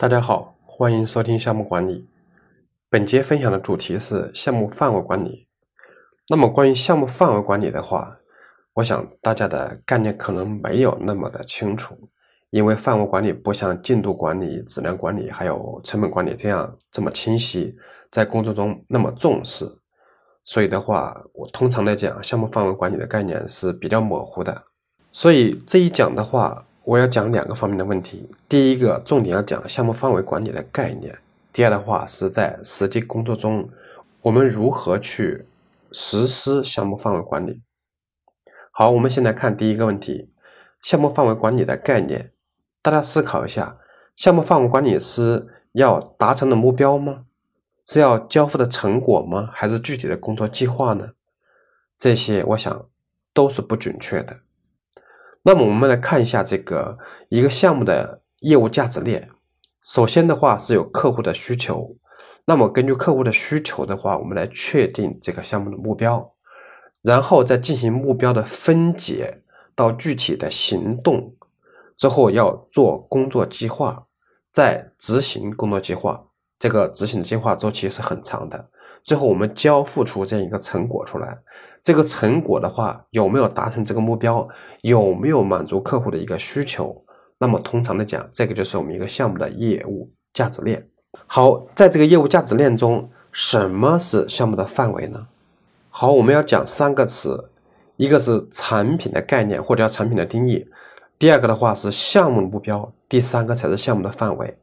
大家好，欢迎收听项目管理。本节分享的主题是项目范围管理。那么关于项目范围管理的话，我想大家的概念可能没有那么的清楚，因为范围管理不像进度管理、质量管理还有成本管理这样这么清晰，在工作中那么重视。所以的话，我通常来讲，项目范围管理的概念是比较模糊的。所以这一讲的话。我要讲两个方面的问题，第一个重点要讲项目范围管理的概念，第二的话是在实际工作中，我们如何去实施项目范围管理。好，我们先来看第一个问题，项目范围管理的概念，大家思考一下，项目范围管理是要达成的目标吗？是要交付的成果吗？还是具体的工作计划呢？这些我想都是不准确的。那么我们来看一下这个一个项目的业务价值链。首先的话是有客户的需求，那么根据客户的需求的话，我们来确定这个项目的目标，然后再进行目标的分解到具体的行动，之后要做工作计划，再执行工作计划。这个执行计划周期是很长的，最后我们交付出这样一个成果出来。这个成果的话，有没有达成这个目标？有没有满足客户的一个需求？那么通常的讲，这个就是我们一个项目的业务价值链。好，在这个业务价值链中，什么是项目的范围呢？好，我们要讲三个词，一个是产品的概念或者叫产品的定义，第二个的话是项目的目标，第三个才是项目的范围。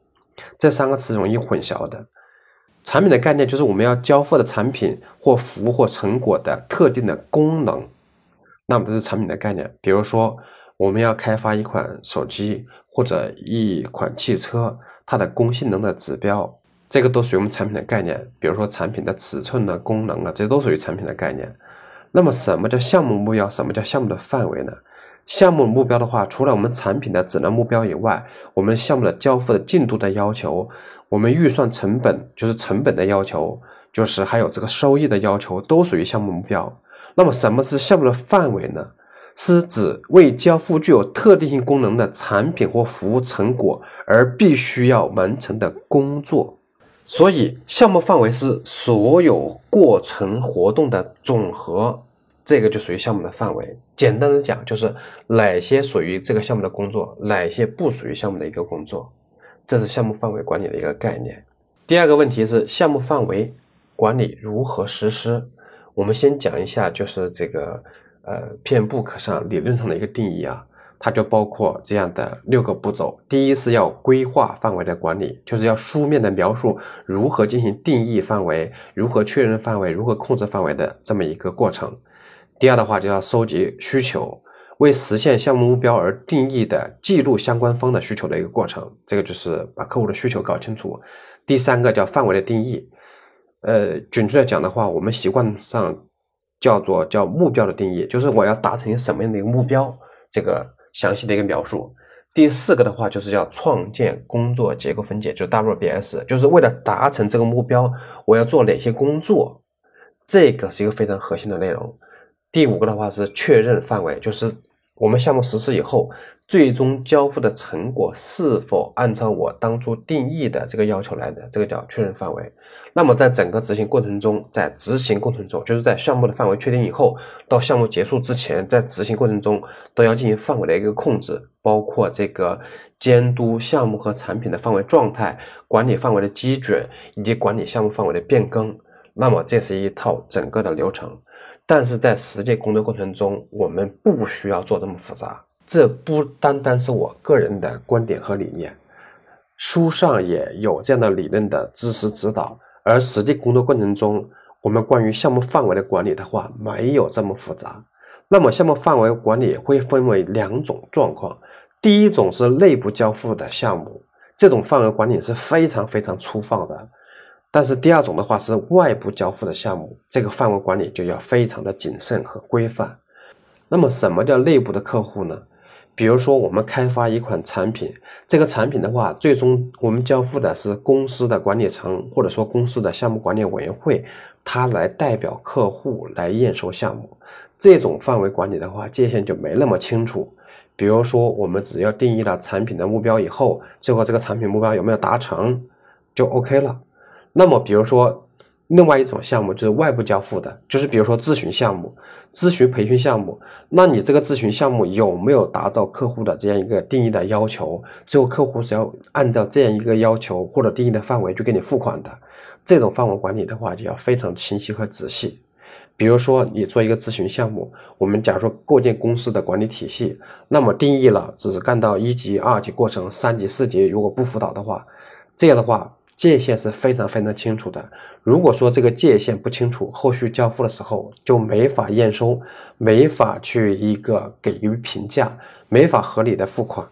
这三个词容易混淆的。产品的概念就是我们要交付的产品或服务或成果的特定的功能，那么这是产品的概念。比如说，我们要开发一款手机或者一款汽车，它的功性能的指标，这个都属于我们产品的概念。比如说产品的尺寸呢、功能啊，这都属于产品的概念。那么什么叫项目目标？什么叫项目的范围呢？项目目标的话，除了我们产品的质量目标以外，我们项目的交付的进度的要求。我们预算成本就是成本的要求，就是还有这个收益的要求，都属于项目目标。那么什么是项目的范围呢？是指为交付具有特定性功能的产品或服务成果而必须要完成的工作。所以项目范围是所有过程活动的总和，这个就属于项目的范围。简单的讲，就是哪些属于这个项目的工作，哪些不属于项目的一个工作。这是项目范围管理的一个概念。第二个问题是项目范围管理如何实施？我们先讲一下，就是这个呃，PMBOK 上理论上的一个定义啊，它就包括这样的六个步骤。第一是要规划范围的管理，就是要书面的描述如何进行定义范围、如何确认范围、如何控制范围的这么一个过程。第二的话就要收集需求。为实现项目目标而定义的记录相关方的需求的一个过程，这个就是把客户的需求搞清楚。第三个叫范围的定义，呃，准确的讲的话，我们习惯上叫做叫目标的定义，就是我要达成什么样的一个目标，这个详细的一个描述。第四个的话就是要创建工作结构分解，就 WBS，就是为了达成这个目标，我要做哪些工作，这个是一个非常核心的内容。第五个的话是确认范围，就是。我们项目实施以后，最终交付的成果是否按照我当初定义的这个要求来的？这个叫确认范围。那么在整个执行过程中，在执行过程中，就是在项目的范围确定以后，到项目结束之前，在执行过程中都要进行范围的一个控制，包括这个监督项目和产品的范围状态、管理范围的基准以及管理项目范围的变更。那么这是一套整个的流程。但是在实际工作过程中，我们不需要做这么复杂。这不单单是我个人的观点和理念，书上也有这样的理论的知识指导。而实际工作过程中，我们关于项目范围的管理的话，没有这么复杂。那么，项目范围管理会分为两种状况。第一种是内部交付的项目，这种范围管理是非常非常粗放的。但是第二种的话是外部交付的项目，这个范围管理就要非常的谨慎和规范。那么什么叫内部的客户呢？比如说我们开发一款产品，这个产品的话，最终我们交付的是公司的管理层或者说公司的项目管理委员会，他来代表客户来验收项目。这种范围管理的话，界限就没那么清楚。比如说，我们只要定义了产品的目标以后，最后这个产品目标有没有达成，就 OK 了。那么，比如说另外一种项目就是外部交付的，就是比如说咨询项目、咨询培训项目，那你这个咨询项目有没有达到客户的这样一个定义的要求？最后客户是要按照这样一个要求或者定义的范围去给你付款的，这种范围管理的话就要非常清晰和仔细。比如说，你做一个咨询项目，我们假如说构建公司的管理体系，那么定义了只干到一级、二级过程，三级、四级如果不辅导的话，这样的话界限是非常非常清楚的。如果说这个界限不清楚，后续交付的时候就没法验收，没法去一个给予评价，没法合理的付款。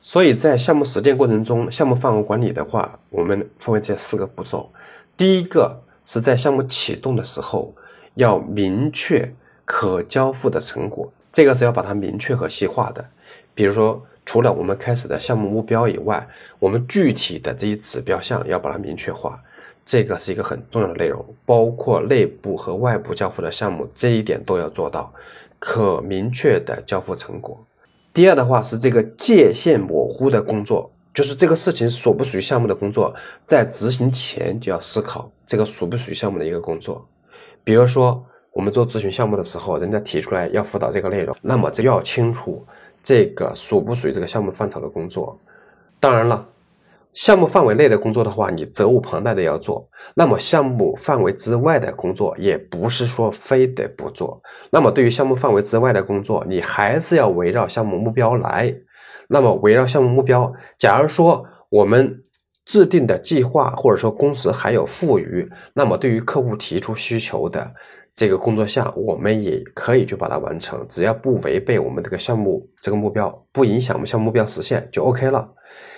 所以在项目实践过程中，项目范围管理的话，我们分为这四个步骤。第一个是在项目启动的时候。要明确可交付的成果，这个是要把它明确和细化的。比如说，除了我们开始的项目目标以外，我们具体的这些指标项要把它明确化，这个是一个很重要的内容。包括内部和外部交付的项目，这一点都要做到可明确的交付成果。第二的话是这个界限模糊的工作，就是这个事情属不属于项目的工作，在执行前就要思考这个属不属于项目的一个工作。比如说，我们做咨询项目的时候，人家提出来要辅导这个内容，那么这要清楚这个属不属于这个项目范畴的工作。当然了，项目范围内的工作的话，你责无旁贷的要做；那么项目范围之外的工作，也不是说非得不做。那么对于项目范围之外的工作，你还是要围绕项目目标来。那么围绕项目目标，假如说我们。制定的计划或者说工时还有富余，那么对于客户提出需求的这个工作项，我们也可以去把它完成，只要不违背我们这个项目这个目标，不影响我们项目目标实现就 OK 了。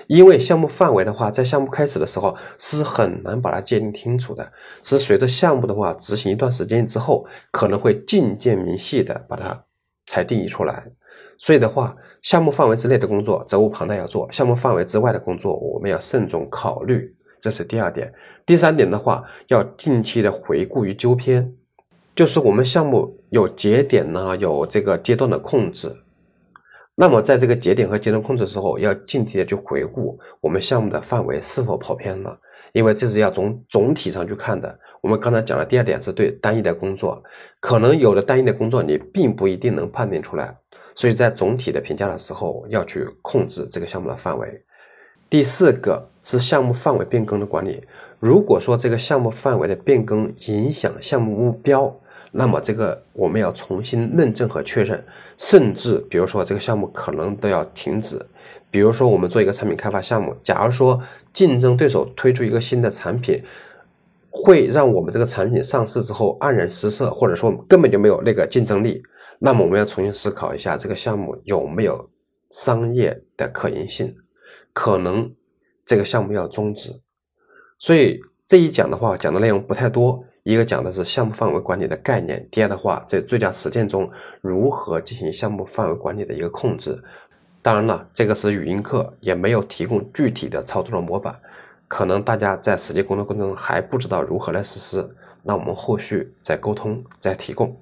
因为项目范围的话，在项目开始的时候是很难把它界定清楚的，是随着项目的话执行一段时间之后，可能会渐渐明细的把它才定义出来。所以的话，项目范围之内的工作责无旁贷要做，项目范围之外的工作我们要慎重考虑，这是第二点。第三点的话，要定期的回顾与纠偏，就是我们项目有节点呢，有这个阶段的控制。那么在这个节点和阶段控制的时候，要定期的去回顾我们项目的范围是否跑偏了，因为这是要从总体上去看的。我们刚才讲的第二点是对单一的工作，可能有的单一的工作你并不一定能判定出来。所以在总体的评价的时候，要去控制这个项目的范围。第四个是项目范围变更的管理。如果说这个项目范围的变更影响项目目标，那么这个我们要重新认证和确认，甚至比如说这个项目可能都要停止。比如说我们做一个产品开发项目，假如说竞争对手推出一个新的产品，会让我们这个产品上市之后黯然失色，或者说根本就没有那个竞争力。那么我们要重新思考一下这个项目有没有商业的可行性，可能这个项目要终止。所以这一讲的话讲的内容不太多，一个讲的是项目范围管理的概念，第二的话在最佳实践中如何进行项目范围管理的一个控制。当然了，这个是语音课，也没有提供具体的操作的模板，可能大家在实际工作过程中还不知道如何来实施，那我们后续再沟通再提供。